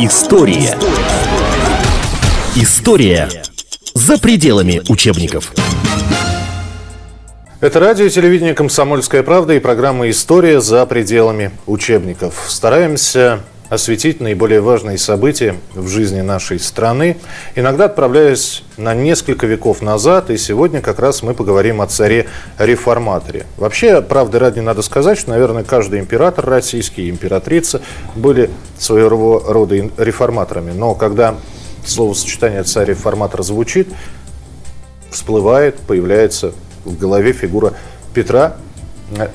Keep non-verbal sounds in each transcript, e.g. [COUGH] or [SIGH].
История. История за пределами учебников. Это радио и телевидение «Комсомольская правда» и программа «История за пределами учебников». Стараемся осветить наиболее важные события в жизни нашей страны, иногда отправляясь на несколько веков назад, и сегодня как раз мы поговорим о царе-реформаторе. Вообще, правды ради надо сказать, что, наверное, каждый император российский императрица были своего рода реформаторами, но когда словосочетание царь-реформатор звучит, всплывает, появляется в голове фигура Петра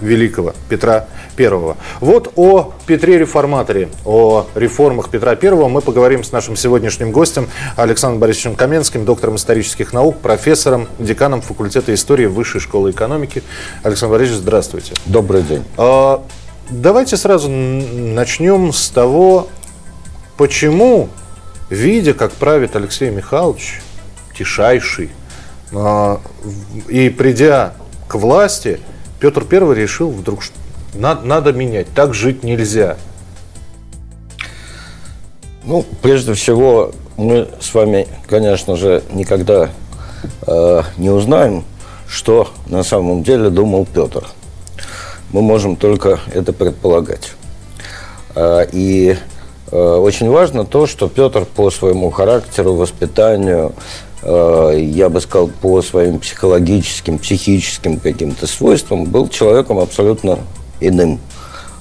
Великого, Петра I. Вот о Петре Реформаторе, о реформах Петра I мы поговорим с нашим сегодняшним гостем Александром Борисовичем Каменским, доктором исторических наук, профессором, деканом факультета истории Высшей школы экономики. Александр Борисович, здравствуйте. Добрый день. А, давайте сразу начнем с того, почему, видя, как правит Алексей Михайлович, тишайший, а, и придя к власти, Петр I решил вдруг, что надо, надо менять, так жить нельзя. Ну, прежде всего, мы с вами, конечно же, никогда э, не узнаем, что на самом деле думал Петр. Мы можем только это предполагать. Э, и э, очень важно то, что Петр по своему характеру, воспитанию, я бы сказал, по своим психологическим, психическим каким-то свойствам, был человеком абсолютно иным,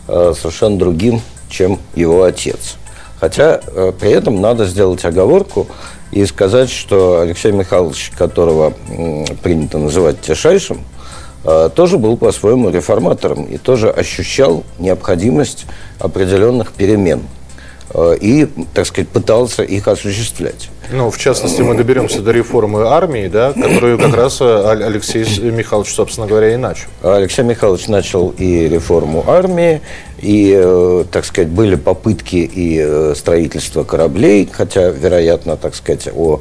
э, совершенно другим, чем его отец. Хотя э, при этом надо сделать оговорку и сказать, что Алексей Михайлович, которого принято называть тишайшим, тоже был по-своему реформатором и тоже ощущал необходимость определенных перемен – Э, и, так сказать, пытался их осуществлять. Ну, в частности, мы доберемся до реформы армии, да, которую как раз э, Алексей Михайлович, собственно говоря, и начал. Алексей Михайлович начал и реформу армии, и, э, так сказать, были попытки и строительства кораблей, хотя, вероятно, так сказать, о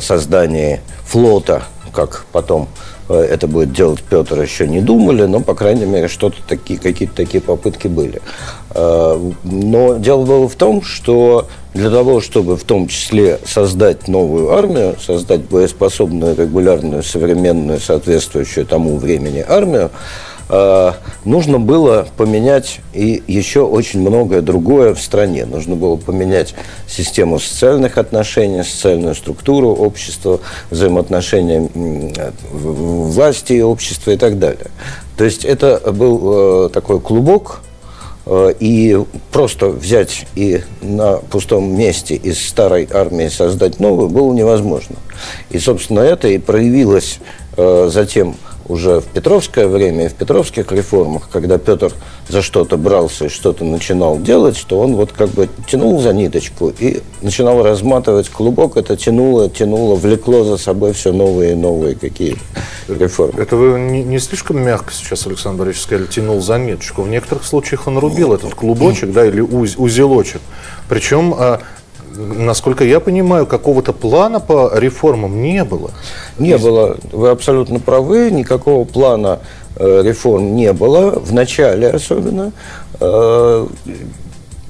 создании флота, как потом это будет делать Петр, еще не думали, но, по крайней мере, что-то такие, какие-то такие попытки были. Э, но дело было в том, что для того, чтобы в том числе создать новую армию, создать боеспособную, регулярную, современную, соответствующую тому времени армию, э, нужно было поменять и еще очень многое другое в стране. Нужно было поменять систему социальных отношений, социальную структуру общества, взаимоотношения власти и общества и так далее. То есть это был э, такой клубок Э, и просто взять и на пустом месте из старой армии создать новую было невозможно. И, собственно, это и проявилось э, затем уже в Петровское время и в Петровских реформах, когда Петр за что-то брался и что-то начинал делать, что он вот как бы тянул за ниточку и начинал разматывать клубок, это тянуло, тянуло, влекло за собой все новые и новые какие реформы. Это вы не, не слишком мягко сейчас, Александр Борисович, сказали, тянул за ниточку. В некоторых случаях он рубил этот клубочек, да, или уз, узелочек. Причем а, насколько я понимаю, какого-то плана по реформам не было. Не было. Вы абсолютно правы. Никакого плана э, реформ не было. В начале особенно. Э,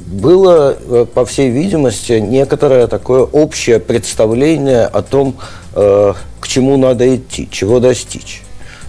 было, э, по всей видимости, некоторое такое общее представление о том, к чему надо идти, чего достичь.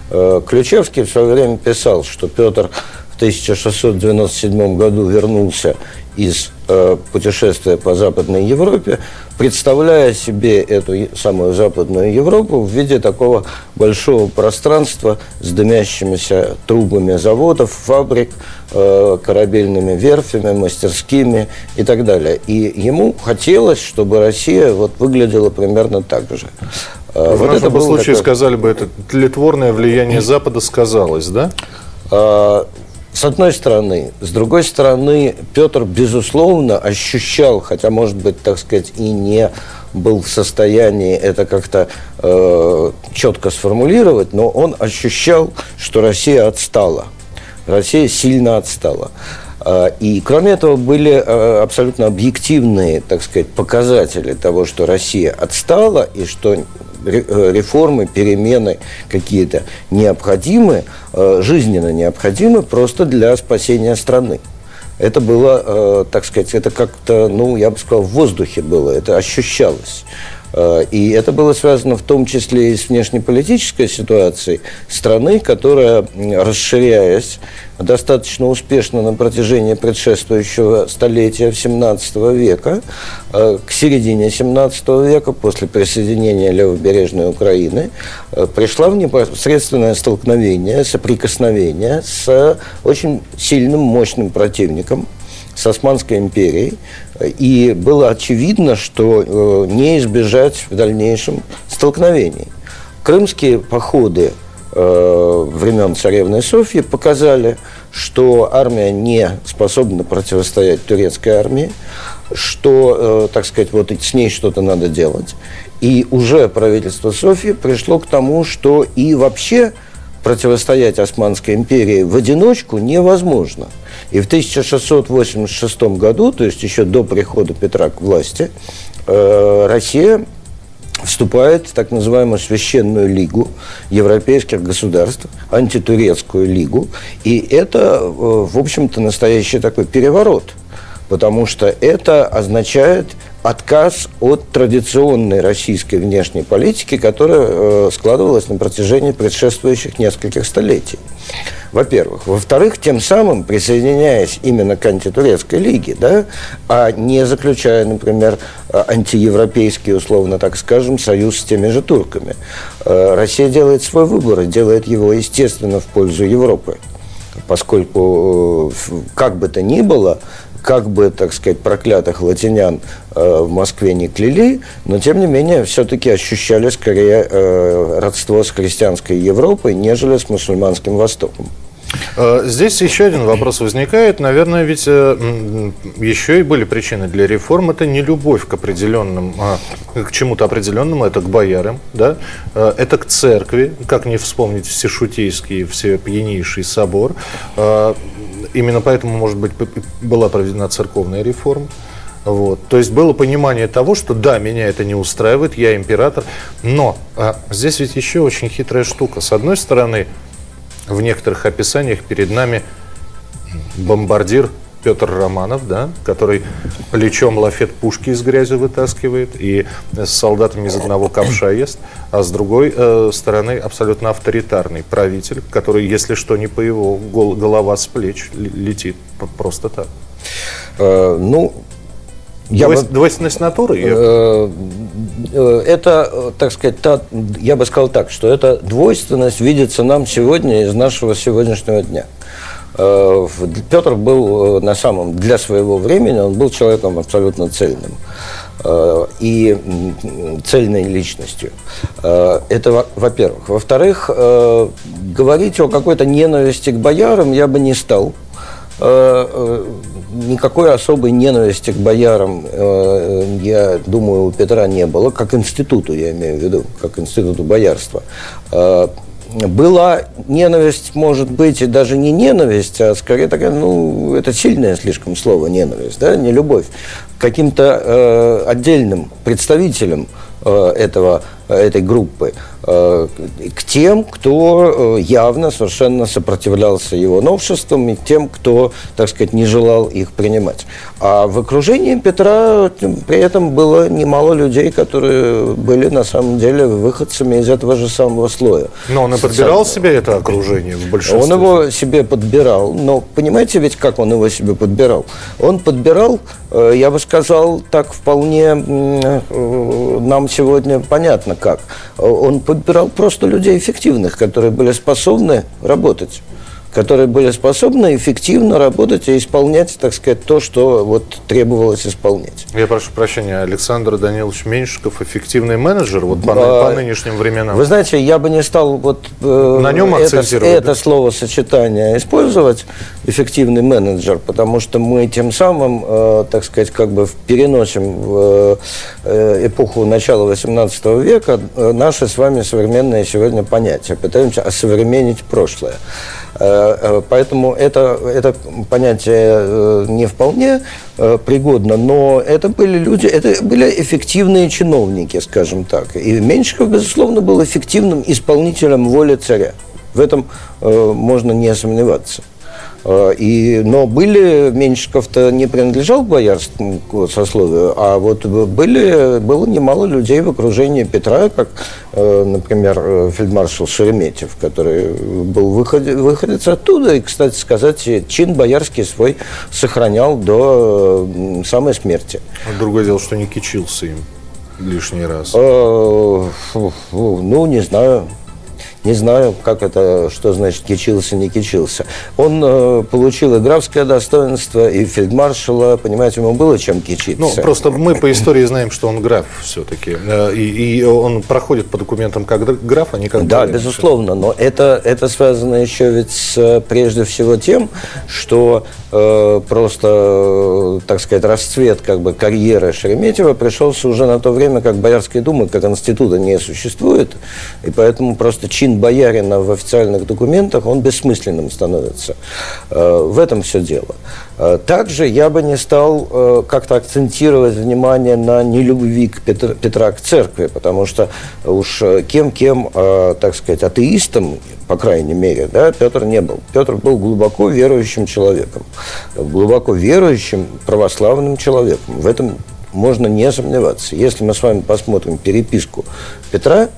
Ключевский в свое время писал, что Петр 1697 году вернулся из э, путешествия по Западной Европе, представляя себе эту самую Западную Европу в виде такого большого пространства с дымящимися трубами заводов, фабрик, э, корабельными верфями, мастерскими и так далее. И ему хотелось, чтобы Россия вот выглядела примерно так же. Э, в вот нашем это случае такое... сказали бы, это тлетворное влияние Запада сказалось, да? С одной стороны. С другой стороны, Петр, безусловно, ощущал, хотя, может быть, так сказать, и не был в состоянии это как-то э, четко сформулировать, но он ощущал, что Россия отстала. Россия сильно отстала. Э, и, кроме этого, были э, абсолютно объективные, так сказать, показатели того, что Россия отстала и что реформы, перемены какие-то необходимы, э, жизненно необходимы просто для спасения страны. Это было, э, так сказать, это как-то, ну, я бы сказал, в воздухе было, это ощущалось. Э, и это было связано в том числе и с внешнеполитической ситуацией страны, которая, расширяясь достаточно успешно на протяжении предшествующего столетия 17 века, э, к середине 17 века, после присоединения левобережной Украины, э, пришла в непосредственное столкновение, соприкосновение с очень сильным, мощным противником, с Османской империей, и было очевидно, что э, не избежать в дальнейшем столкновений. Крымские походы э, времен царевны Софьи показали, что армия не способна противостоять турецкой армии, что, э, так сказать, вот с ней что-то надо делать. И уже правительство Софьи пришло к тому, что и вообще противостоять Османской империи в одиночку невозможно. И в 1686 году, то есть еще до прихода Петра к власти, э, Россия вступает в так называемую священную лигу европейских государств, антитурецкую лигу. И это, э, в общем-то, настоящий такой переворот, потому что это означает отказ от традиционной российской внешней политики, которая э, складывалась на протяжении предшествующих нескольких столетий. Во-первых. Во-вторых, тем самым, присоединяясь именно к антитурецкой лиге, да, а не заключая, например, антиевропейский, условно так скажем, союз с теми же турками, э, Россия делает свой выбор и делает его, естественно, в пользу Европы поскольку э, как бы то ни было, как бы, так сказать, проклятых латинян э, в Москве не кляли, но, тем не менее, все-таки ощущали скорее э, родство с христианской Европой, нежели с мусульманским Востоком. Э, здесь еще один вопрос возникает. Наверное, ведь еще и были причины для реформ. Это не любовь к определенным, а, к чему-то определенному, это к боярам, да? Это к церкви, как не вспомнить всешутейский, все пьянейший собор. Именно поэтому, может быть, была проведена церковная реформа. Вот. То есть было понимание того, что да, меня это не устраивает, я император, но а, здесь ведь еще очень хитрая штука. С одной стороны, в некоторых описаниях перед нами бомбардир Петр Романов, да, который плечом лафет пушки из грязи вытаскивает и с солдатами из одного ковша ест, а с другой э, стороны абсолютно авторитарный правитель, который, если что, не по его гол голова с плеч летит просто так. Э, ну, я Двойственность, бы, двойственность натуры? Э, э, это, так сказать, та, я бы сказал так, что эта двойственность видится нам сегодня из нашего сегодняшнего дня. Э, Петр был на самом, для своего времени, он был человеком абсолютно цельным и цельной личностью. Это во-первых. Во-вторых, говорить о какой-то ненависти к боярам я бы не стал никакой особой ненависти к боярам, э, я думаю, у Петра не было, как институту, я имею в виду, как институту боярства. Э, была ненависть, может быть, и даже не ненависть, а скорее такая, ну, это сильное слишком слово ненависть, да, не любовь, каким-то э, отдельным представителем э, этого, этой группы. Э, к тем, кто э, явно совершенно сопротивлялся его новшествам, и тем, кто, так сказать, не желал их принимать. А в окружении Петра при этом было немало людей, которые были на самом деле выходцами из этого же самого слоя. Но он и подбирал себе это окружение в большинстве? Он его себе подбирал, но понимаете ведь, как он его себе подбирал? Он подбирал, э, я бы сказал, так вполне нам сегодня понятно как. Он подбирал подбирал просто людей эффективных, которые были способны работать которые были способны эффективно работать и исполнять, так сказать, то, что вот требовалось исполнять. Я прошу прощения, Александр Данилович Меньшиков, эффективный менеджер вот по, а, по нынешним временам? Вы знаете, я бы не стал вот э, На нем это, это словосочетание использовать, эффективный менеджер, потому что мы тем самым, э, так сказать, как бы переносим в э, эпоху начала XVIII века э, наши с вами современные сегодня понятия, пытаемся осовременить прошлое. Э, э, поэтому это, это понятие э, не вполне пригодно, но это были люди, это были эффективные чиновники, скажем так. И Меньшиков, безусловно, был эффективным исполнителем воли царя. В этом можно не сомневаться. Э, и, но были, Меньшиков-то не принадлежал к боярскому сословию, а вот были, было немало людей в окружении Петра, как, э, например, э, фельдмаршал Шереметьев, который был выходец, выходец оттуда, и, кстати сказать, чин боярский свой сохранял до самой смерти. Другое дело, что не кичился им лишний раз. Ну, не знаю. Не знаю, как это, что значит кичился, не кичился. Он э, получил и графское достоинство, и фельдмаршала, понимаете, ему было чем кичиться. Ну, просто мы по истории знаем, что он граф все-таки. Э, и, и он проходит по документам как граф, а не как Да, безусловно, но это, это связано еще ведь с, прежде всего тем, что э, просто, так сказать, расцвет как бы карьеры Шереметьева пришелся уже на то время, как Боярской думы как института не существует, и поэтому просто чин боярина в официальных документах, он бессмысленным становится. Э, в этом все дело. Э, также я бы не стал э, как-то акцентировать внимание на нелюбви к Петр, Петра к церкви, потому что уж кем-кем, так сказать, атеистом, по крайней мере, да, Петр не был. Петр был глубоко верующим человеком, глубоко верующим православным человеком. В этом можно не сомневаться. Если мы с вами посмотрим переписку Петра,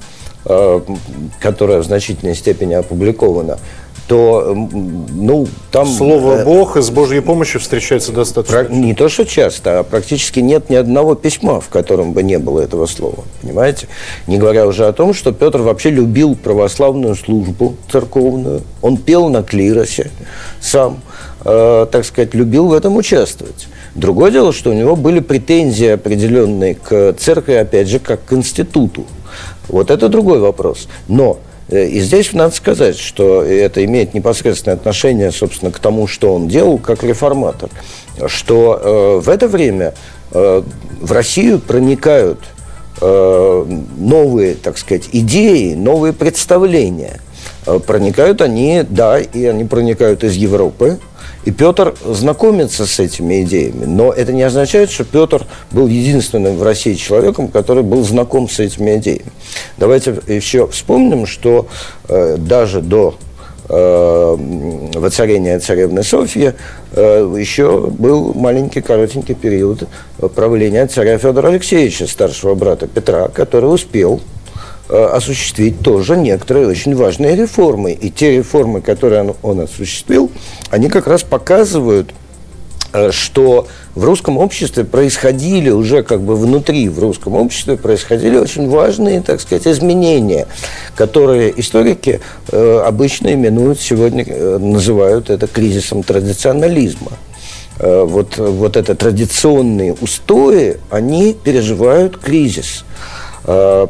которая в значительной степени опубликована, то, ну, там... Слово э, «Бог» с Божьей помощью встречается достаточно. Не то, что часто, а практически нет ни одного письма, в котором бы не было этого слова, понимаете? Не говоря уже о том, что Петр вообще любил православную службу церковную, он пел на клиросе сам, э, так сказать, любил в этом участвовать. Другое дело, что у него были претензии определенные к церкви, опять же, как к институту. Вот это другой вопрос. Но э, и здесь надо сказать, что это имеет непосредственное отношение, собственно, к тому, что он делал как реформатор, что э, в это время э, в Россию проникают э, новые, так сказать, идеи, новые представления. Э, проникают они, да, и они проникают из Европы, и Петр знакомится с этими идеями. Но это не означает, что Петр был единственным в России человеком, который был знаком с этими идеями. Давайте еще вспомним, что э, даже до э, воцарения царевны Софьи э, еще был маленький коротенький период правления царя Федора Алексеевича, старшего брата Петра, который успел осуществить тоже некоторые очень важные реформы. И те реформы, которые он, он осуществил, они как раз показывают, э, что в русском обществе происходили уже как бы внутри в русском обществе происходили очень важные, так сказать, изменения, которые историки э, обычно именуют сегодня, называют это кризисом традиционализма. Вот, вот это традиционные устои, они переживают кризис. Э,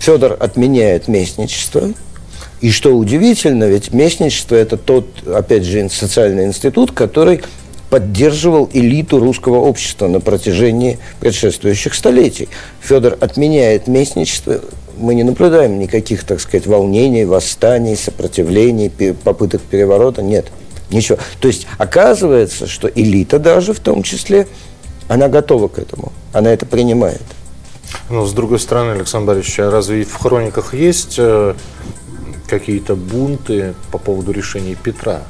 Федор отменяет местничество. И что удивительно, ведь местничество – это тот, опять же, социальный институт, который поддерживал элиту русского общества на протяжении предшествующих столетий. Федор отменяет местничество, мы не наблюдаем никаких, так сказать, волнений, восстаний, сопротивлений, попыток переворота, нет, ничего. То есть оказывается, что элита даже в том числе, она готова к этому, она это принимает. Но с другой стороны, Александр Борисович, а разве в хрониках есть э, какие-то бунты по поводу решений Петра,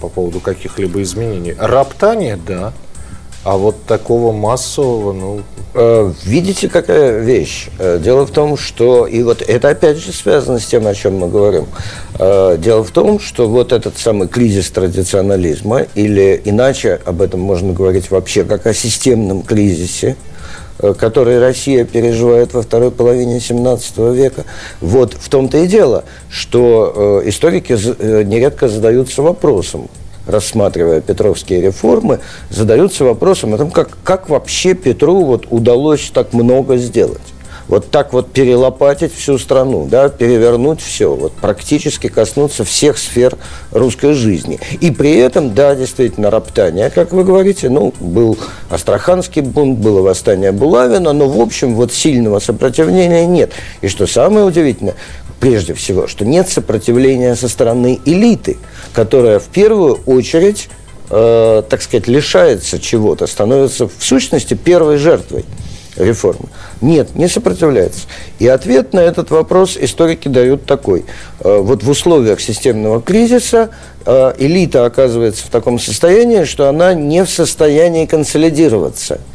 по поводу каких-либо изменений? Роптание, да. А вот такого массового, ну... Э, видите, какая вещь? Э, дело в том, что... И вот это опять же связано с тем, о чем мы говорим. Дело в том, что вот этот самый кризис традиционализма, или иначе об этом можно говорить вообще как о системном кризисе, который Россия переживает во второй половине XVII века. Вот в том-то и дело, что э, историки э, нередко задаются вопросом, рассматривая петровские реформы, задаются вопросом о том, как, как вообще Петру вот удалось так много сделать вот так вот перелопатить всю страну, да, перевернуть все, вот практически коснуться всех сфер русской жизни. И при этом, да, действительно, роптание, как вы говорите, ну, был Астраханский бунт, было восстание Булавина, но, в общем, вот сильного сопротивления нет. И что самое удивительное, прежде всего, что нет сопротивления со стороны элиты, которая в первую очередь, э, так сказать, лишается чего-то, становится в сущности первой жертвой. Реформы? Нет, не сопротивляется. И ответ на этот вопрос историки дают такой. Э, вот в условиях системного кризиса э, элита оказывается в таком состоянии, что она не в состоянии консолидироваться –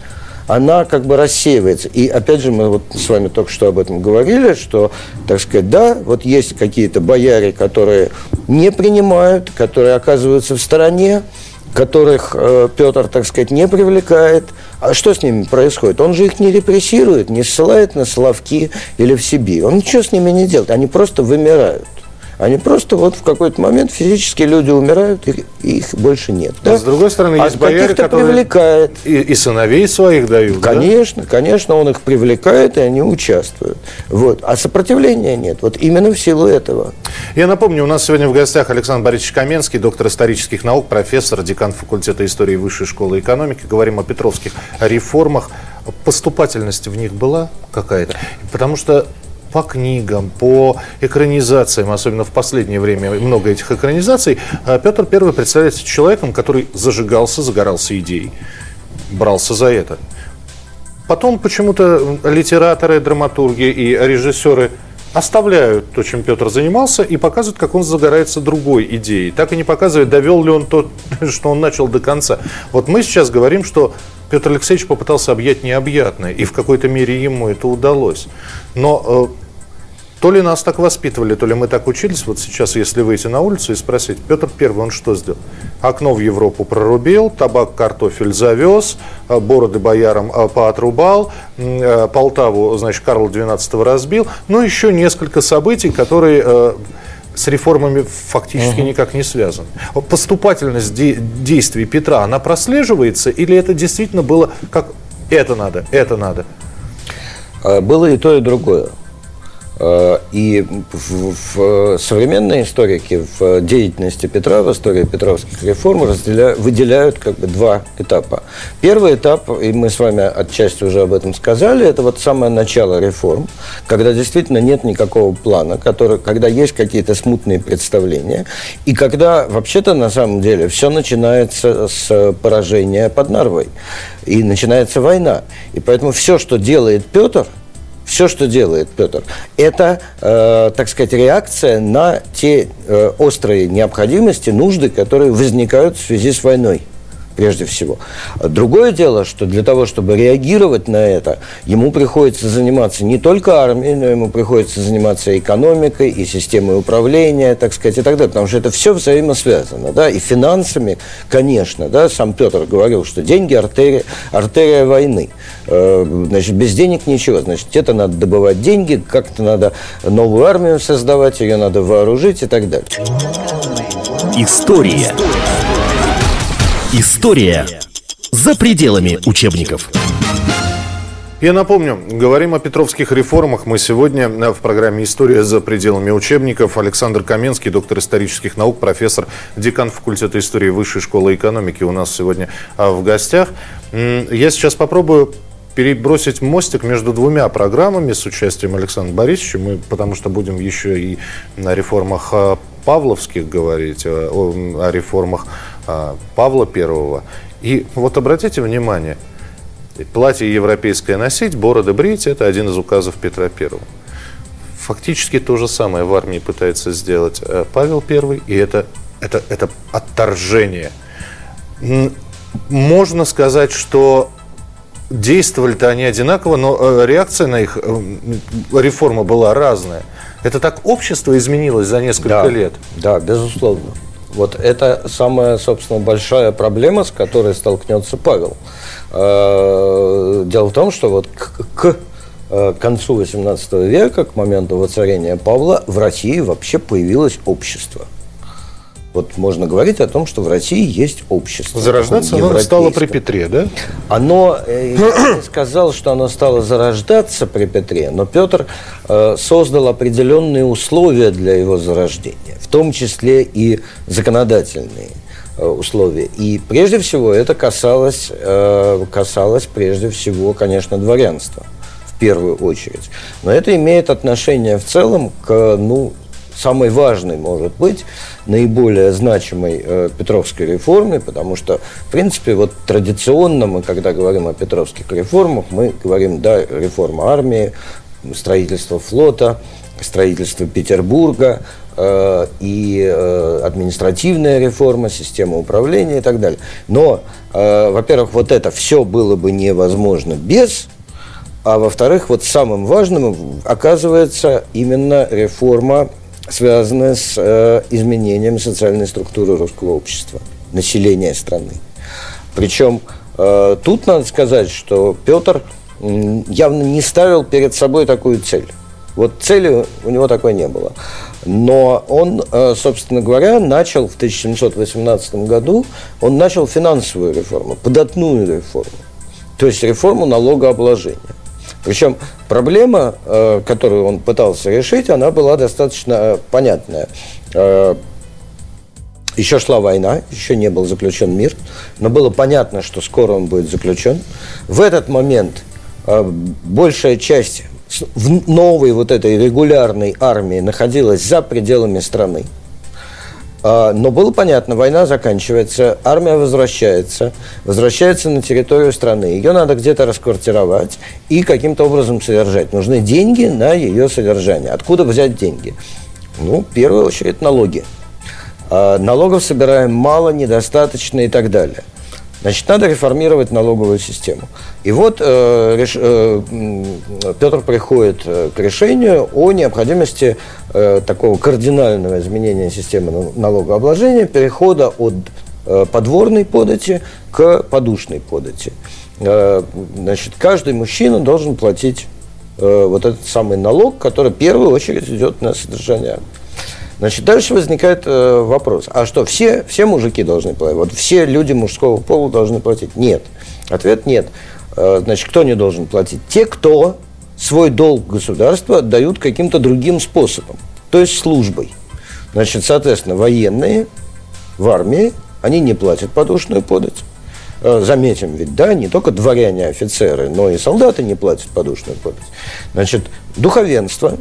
она как бы рассеивается. И опять же, мы вот с вами только что об этом говорили, что, так сказать, да, вот есть какие-то бояре, которые не принимают, которые оказываются в стороне, которых э, Петр, так сказать, не привлекает. А что с ними происходит? Он же их не репрессирует, не ссылает на Соловки или в Сибирь. Он ничего с ними не делает, они просто вымирают. Они просто вот в какой-то момент физически люди умирают, и их больше нет. А да? с другой стороны, а есть бояре, которые привлекает. И, и сыновей своих дают. Конечно, да? конечно, он их привлекает, и они участвуют. Вот. А сопротивления нет. Вот именно в силу этого. Я напомню, у нас сегодня в гостях Александр Борисович Каменский, доктор исторических наук, профессор, декан факультета истории Высшей школы экономики. Говорим о петровских реформах. Поступательность в них была какая-то? Потому что по книгам, по экранизациям, особенно в последнее время много этих экранизаций, а Петр I представляется человеком, который зажигался, загорался идеей, брался за это. Потом почему-то литераторы, драматурги и режиссеры оставляют то, чем Петр занимался, и показывают, как он загорается другой идеей. Так и не показывают, довел ли он то, [LAUGHS] что он начал до конца. Вот мы сейчас говорим, что Петр Алексеевич попытался объять необъятное, и в какой-то мере ему это удалось. Но э, то ли нас так воспитывали, то ли мы так учились. Вот сейчас, если выйти на улицу и спросить, Петр Первый, он что сделал? Окно в Европу прорубил, табак, картофель завез, э, бороды боярам э, поотрубал, э, Полтаву, значит, Карл XII разбил. Ну, еще несколько событий, которые с реформами фактически угу. никак не связаны. Поступательность де- действий Петра, она прослеживается или это действительно было как это надо, это надо? Было и то, и другое. Э, и в, в современные историки в деятельности Петра, в истории петровских реформ разделя, выделяют как бы два этапа. Первый этап, и мы с вами отчасти уже об этом сказали, это вот самое начало реформ, когда действительно нет никакого плана, который, когда есть какие-то смутные представления, и когда вообще-то на самом деле все начинается с поражения под Нарвой, и начинается война. И поэтому все, что делает Петр – все, что делает Петр, это, э, так сказать, реакция на те э, острые необходимости, нужды, которые возникают в связи с войной прежде всего. Другое дело, что для того, чтобы реагировать на это, ему приходится заниматься не только армией, но ему приходится заниматься экономикой, и системой управления, так сказать, и так далее, потому что это все взаимосвязано, да, и финансами, конечно, да, сам Петр говорил, что деньги – артерия, артерия войны. Э, значит, без денег ничего, значит, это надо добывать деньги, как-то надо новую армию создавать, ее надо вооружить и так далее. История. История за пределами учебников. Я напомню, говорим о петровских реформах. Мы сегодня в программе «История за пределами учебников». Александр Каменский, доктор исторических наук, профессор, декан факультета истории Высшей школы экономики у нас сегодня а, в гостях. Я сейчас попробую перебросить мостик между двумя программами с участием Александра Борисовича, мы, потому что будем еще и на реформах а, павловских говорить, о, о реформах а, Павла Первого. И вот обратите внимание, платье европейское носить, бороды брить – это один из указов Петра Первого. Фактически то же самое в армии пытается сделать э, Павел Первый, и это, это, это отторжение. Можно сказать, что действовали-то они одинаково, но э, реакция на их э, реформа была разная. Это так общество изменилось за несколько да, лет? Да, безусловно. Вот это самая, собственно, большая проблема, с которой столкнется Павел. Э, дело в том, что вот к, к э, концу XVIII века, к моменту воцарения Павла, в России вообще появилось общество – вот можно говорить о том, что в России есть общество. Зарождаться оно стало при Петре, да? Оно, э, я не сказал, что оно стало зарождаться при Петре, но Петр э, создал определенные условия для его зарождения, в том числе и законодательные э, условия. И прежде всего это касалось, э, касалось прежде всего, конечно, дворянства в первую очередь. Но это имеет отношение в целом к ну, самой важной, может быть, наиболее значимой э, Петровской реформе, потому что, в принципе, вот традиционно мы, когда говорим о Петровских реформах, мы говорим, да, реформа армии, строительство флота, строительство Петербурга э, и э, административная реформа, система управления и так далее. Но, во-первых, вот это все было бы невозможно без а во-вторых, вот самым важным оказывается именно реформа, связанная с э, изменением социальной структуры русского общества, населения страны. Причем э, тут надо сказать, что Петр явно не ставил перед собой такую цель. Вот цели у него такой не было. Но он, э, собственно говоря, начал в 1718 году, он начал финансовую реформу, податную реформу, то есть реформу налогообложения. Причем проблема, э, которую он пытался решить, она была достаточно понятная. Э, еще шла война, еще не был заключен мир, но было понятно, что скоро он будет заключен. В этот момент э, большая часть в новой вот этой регулярной армии находилась за пределами страны. А, но было понятно, война заканчивается, армия возвращается, возвращается на территорию страны. Ее надо где-то расквартировать и каким-то образом содержать. Нужны деньги на ее содержание. Откуда взять деньги? Ну, в первую очередь, налоги. А, налогов собираем мало, недостаточно и так далее. Значит, надо реформировать налоговую систему. И вот э, реш, э, Петр приходит э, к решению о необходимости э, такого кардинального изменения системы налогообложения, перехода от э, подворной подати к подушной подати. Э, значит, каждый мужчина должен платить э, вот этот самый налог, который в первую очередь идет на содержание Значит, дальше возникает э, вопрос, а что, все, все мужики должны платить? Вот все люди мужского пола должны платить? Нет. Ответ нет. Э, значит, кто не должен платить? Те, кто свой долг государства отдают каким-то другим способом, то есть службой. Значит, соответственно, военные в армии, они не платят подушную подать. Э, заметим, ведь, да, не только дворяне, офицеры, но и солдаты не платят подушную подать. Значит, духовенство,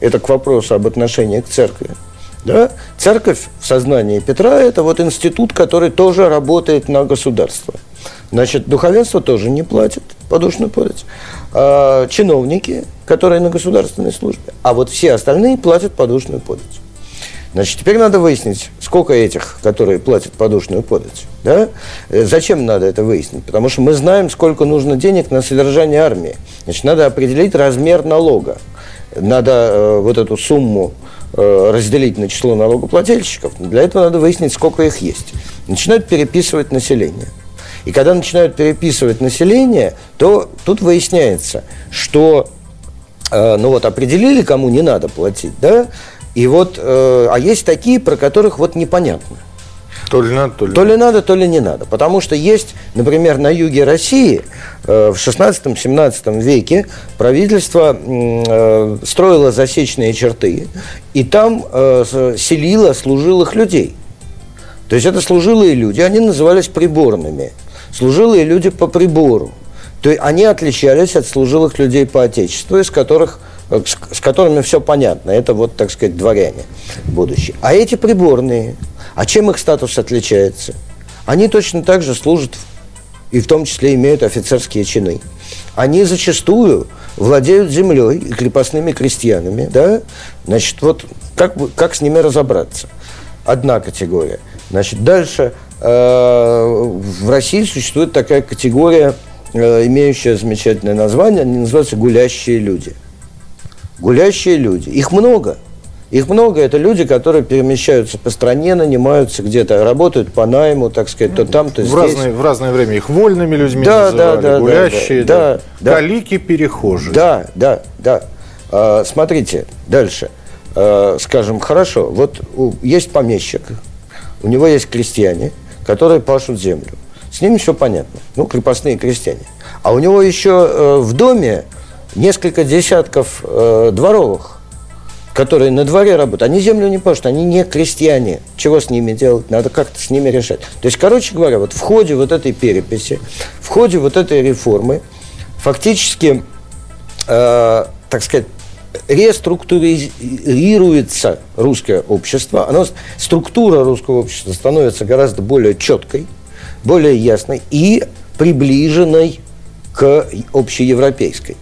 это к вопросу об отношении к церкви, да? Церковь в сознании Петра – это вот институт, который тоже работает на государство. Значит, духовенство тоже не платит подушную подать. А, чиновники, которые на государственной службе. А вот все остальные платят подушную подать. Значит, теперь надо выяснить, сколько этих, которые платят подушную подать. Да? Э, зачем надо это выяснить? Потому что мы знаем, сколько нужно денег на содержание армии. Значит, надо определить размер налога. Надо э, вот эту сумму разделить на число налогоплательщиков, для этого надо выяснить, сколько их есть. Начинают переписывать население. И когда начинают переписывать население, то тут выясняется, что э, ну вот определили, кому не надо платить, да, и вот, э, а есть такие, про которых вот непонятно. То ли надо, то ли, то ли надо, то ли не надо. Потому что есть, например, на юге России э, в 16-17 веке правительство э, строило засечные черты, и там э, селило служилых людей. То есть это служилые люди, они назывались приборными. Служилые люди по прибору. То есть они отличались от служилых людей по отечеству, из которых с, с которыми все понятно. Это вот, так сказать, дворяне будущие. А эти приборные – а чем их статус отличается? Они точно так же служат, и в том числе имеют офицерские чины. Они зачастую владеют землей и крепостными крестьянами. Да? Значит, вот как, как с ними разобраться? Одна категория. Значит, дальше э, в России существует такая категория, э, имеющая замечательное название, они называются гулящие люди. Гулящие люди. Их много – их много, это люди, которые перемещаются по стране, нанимаются где-то, работают по найму, так сказать, то там, то в здесь. Разное, в разное время их вольными людьми да, называли, да, да, гулящие, да, да, да, калики, перехожие. Да, да, да. А, смотрите, дальше. А, скажем, хорошо, вот у, есть помещик, у него есть крестьяне, которые пашут землю. С ними все понятно. Ну, крепостные крестьяне. А у него еще э, в доме несколько десятков э, дворовых которые на дворе работают, они землю не пашут, они не крестьяне. Чего с ними делать? Надо как-то с ними решать. То есть, короче говоря, вот в ходе вот этой переписи, в ходе вот этой реформы, фактически, э, так сказать, реструктурируется русское общество, оно, структура русского общества становится гораздо более четкой, более ясной и приближенной к общеевропейской.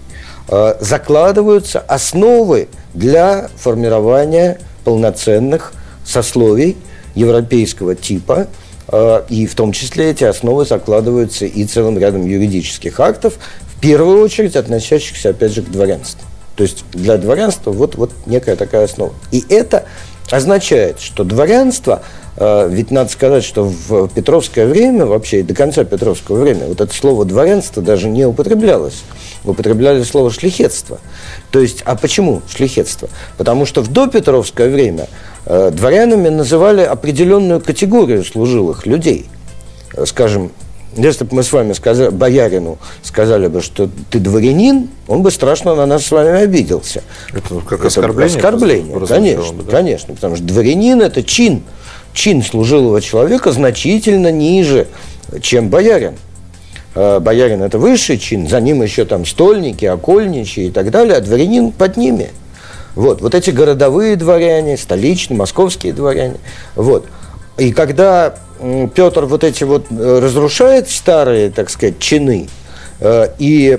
Э, закладываются основы для формирования полноценных сословий европейского типа, э, и в том числе эти основы закладываются и целым рядом юридических актов, в первую очередь относящихся, опять же, к дворянству. То есть для дворянства вот, вот некая такая основа. И это означает, что дворянство, ведь надо сказать, что в Петровское время, вообще и до конца Петровского времени, вот это слово дворянство даже не употреблялось. Употребляли слово шлихетство. То есть, а почему шлихетство? Потому что в допетровское время э, дворянами называли определенную категорию служилых людей. Э, скажем, если бы мы с вами сказали, боярину сказали бы, что ты дворянин, он бы страшно на нас с вами обиделся. Это как оскорбление? Это оскорбление, конечно, бы, да? конечно. Потому что дворянин – это чин. Чин служилого человека значительно ниже, чем боярин. А боярин – это высший чин, за ним еще там стольники, окольничьи и так далее, а дворянин под ними. Вот, вот эти городовые дворяне, столичные, московские дворяне. Вот. И когда Петр вот эти вот э, разрушает старые, так сказать, чины, э, и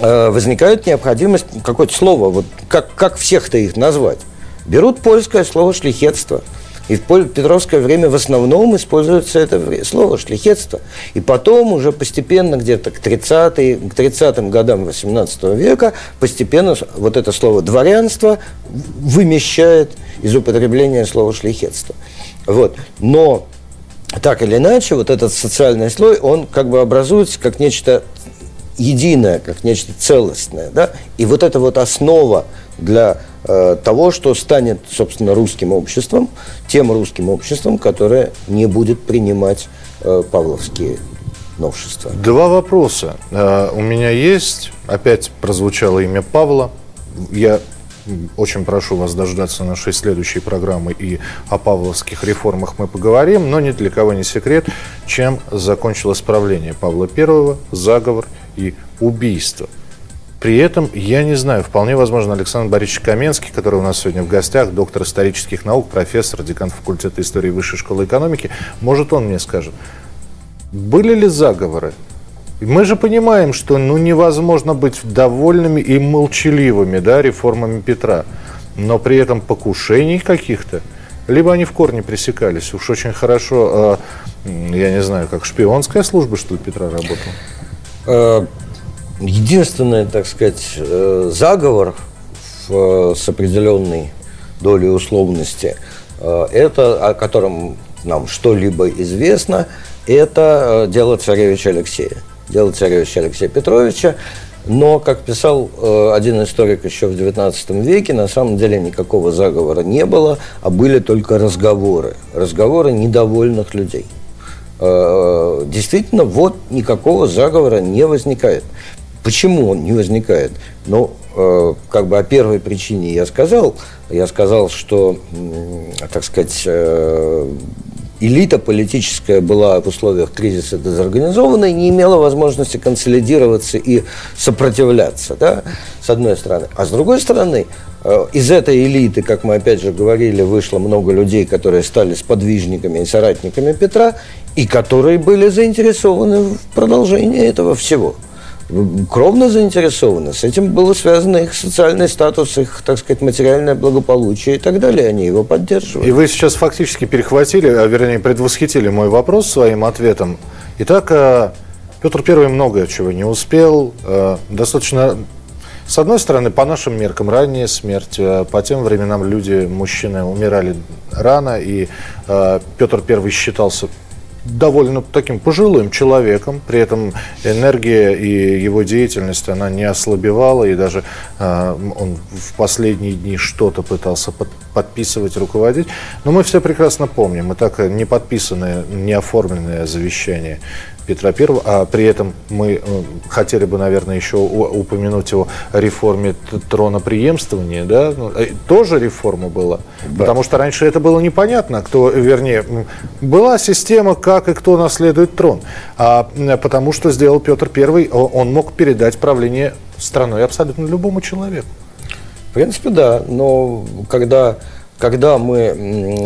э, возникает необходимость какое-то слово, вот как, как всех-то их назвать. Берут польское слово «шлихетство». И в Петровское время в основном используется это слово «шлихетство». И потом уже постепенно, где-то к 30 к 30 годам 18 века, постепенно вот это слово «дворянство» вымещает из употребления слова «шлихетство». Вот. Но так или иначе, вот этот социальный слой, он как бы образуется как нечто единое, как нечто целостное. Да? И вот эта вот основа для э, того, что станет, собственно, русским обществом, тем русским обществом, которое не будет принимать э, павловские новшества. Два вопроса. Э, у меня есть, опять прозвучало имя Павла. Я очень прошу вас дождаться нашей следующей программы и о павловских реформах мы поговорим, но ни для кого не секрет, чем закончилось правление Павла I, заговор и убийство. При этом, я не знаю, вполне возможно, Александр Борисович Каменский, который у нас сегодня в гостях, доктор исторических наук, профессор, декан факультета истории Высшей школы экономики, может, он мне скажет, были ли заговоры мы же понимаем, что ну, невозможно быть довольными и молчаливыми да, реформами Петра. Но при этом покушений каких-то, либо они в корне пресекались. Уж очень хорошо, э, я не знаю, как шпионская служба, что ли, Петра работала? Э, единственный, так сказать, э, заговор в, с определенной долей условности, э, это, о котором нам что-либо известно, это дело царевича Алексея дело царевича Алексея Петровича. Но, как писал э, один историк еще в XIX веке, на самом деле никакого заговора не было, а были только разговоры. Разговоры недовольных людей. Э, действительно, вот никакого заговора не возникает. Почему он не возникает? Ну, э, как бы о первой причине я сказал. Я сказал, что, так сказать, э, элита политическая была в условиях кризиса дезорганизована и не имела возможности консолидироваться и сопротивляться, да, с одной стороны. А с другой стороны, э, из этой элиты, как мы опять же говорили, вышло много людей, которые стали сподвижниками и соратниками Петра, и которые были заинтересованы в продолжении этого всего кровно заинтересованы. С этим было связано их социальный статус, их, так сказать, материальное благополучие и так далее. Они его поддерживали. И вы сейчас фактически перехватили, а вернее предвосхитили мой вопрос своим ответом. Итак, э, Петр I многое чего не успел. Э, достаточно с одной стороны, по нашим меркам, ранняя смерть. Э, по тем временам люди, мужчины умирали рано, и Петр I считался довольно таким пожилым человеком, при этом энергия и его деятельность, она не ослабевала, и даже э, он в последние дни что-то пытался под, подписывать, руководить. Но мы все прекрасно помним, и так не подписанное, не оформленное завещание Петра I, а при этом мы э, хотели бы, наверное, еще упомянуть о реформе трона преемствования, да, ну, э, тоже реформа была, да. потому что раньше это было непонятно, кто, вернее, была система, как и кто наследует трон, а потому что сделал Петр I, он мог передать правление страной абсолютно любому человеку. принципе, да. Но когда когда мы,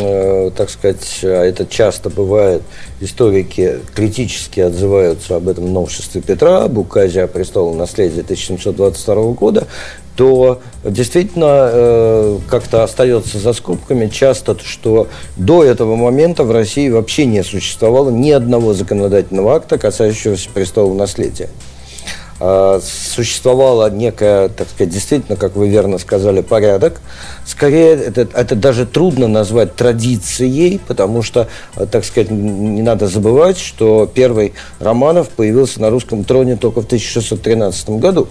э, так сказать, а это часто бывает, историки критически отзываются об этом новшестве Петра, об указе о престолу наследия 1722 года, то действительно э, как-то остается за скобками часто, что до этого момента в России вообще не существовало ни одного законодательного акта, касающегося престола наследия. А, существовала некая, так сказать, действительно, как вы верно сказали, порядок. Скорее, это, это даже трудно назвать традицией, потому что, а, так сказать, не надо забывать, что первый Романов появился на русском троне только в 1613 году.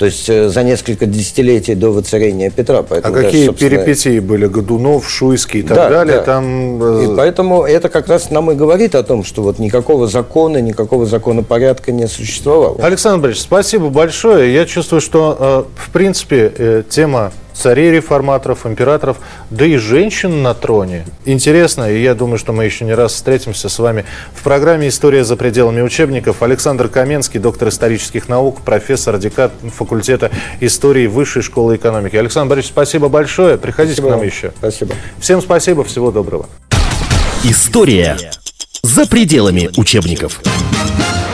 То есть э, за несколько десятилетий до воцарения Петра. Поэтому а какие даже, перипетии были? Годунов, Шуйский и так да, далее? Да. Там... Э, и поэтому это как раз нам и говорит о том, что вот никакого закона, никакого законопорядка не существовало. Александр Борисович, Спасибо большое. Я чувствую, что, э, в принципе, э, тема царей реформаторов, императоров, да и женщин на троне. Интересно, и я думаю, что мы еще не раз встретимся с вами в программе «История за пределами учебников». Александр Каменский, доктор исторических наук, профессор, декан факультета истории Высшей школы экономики. Александр Борисович, спасибо большое. Приходите спасибо. к нам еще. Спасибо. Всем спасибо, всего доброго. История за пределами учебников.